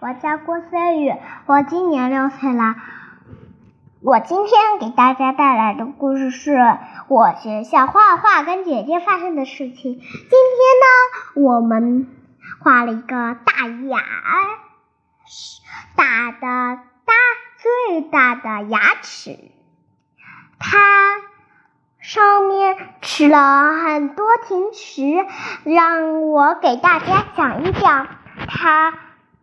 我叫郭思雨，我今年六岁了。我今天给大家带来的故事是我学校画画跟姐姐发生的事情。今天呢，我们画了一个大牙，大的大最大的牙齿，它上面吃了很多甜食。让我给大家讲一讲它。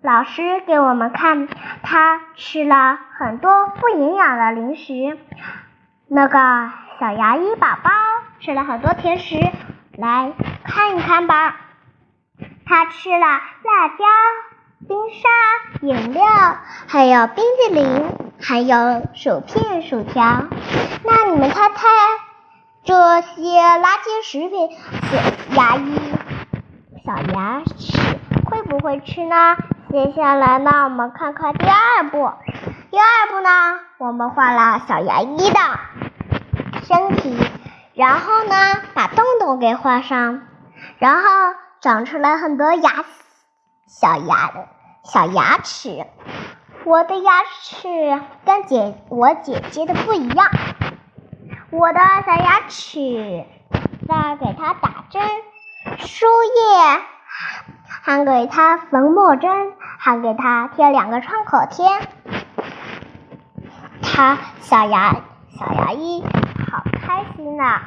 老师给我们看，他吃了很多不营养的零食。那个小牙医宝宝吃了很多甜食，来看一看吧。他吃了辣椒、冰沙、饮料，还有冰激凌，还有薯片、薯条。那你们猜猜，这些垃圾食品，小牙医小牙齿会不会吃呢？接下来呢，我们看看第二步。第二步呢，我们画了小牙医的身体，然后呢，把洞洞给画上，然后长出来很多牙小牙的小牙齿。我的牙齿跟姐我姐姐的不一样，我的小牙齿在给它打针输液，还给他缝墨针。还给他贴两个创可贴，他小牙小牙医好开心呐！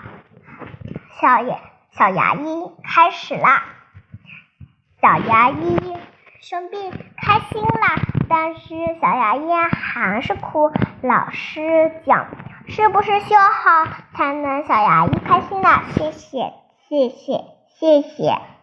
小牙小牙医开始啦，小牙医生病开心啦，但是小牙医还是哭。老师讲，是不是修好才能小牙医开心呢？谢谢谢谢谢谢。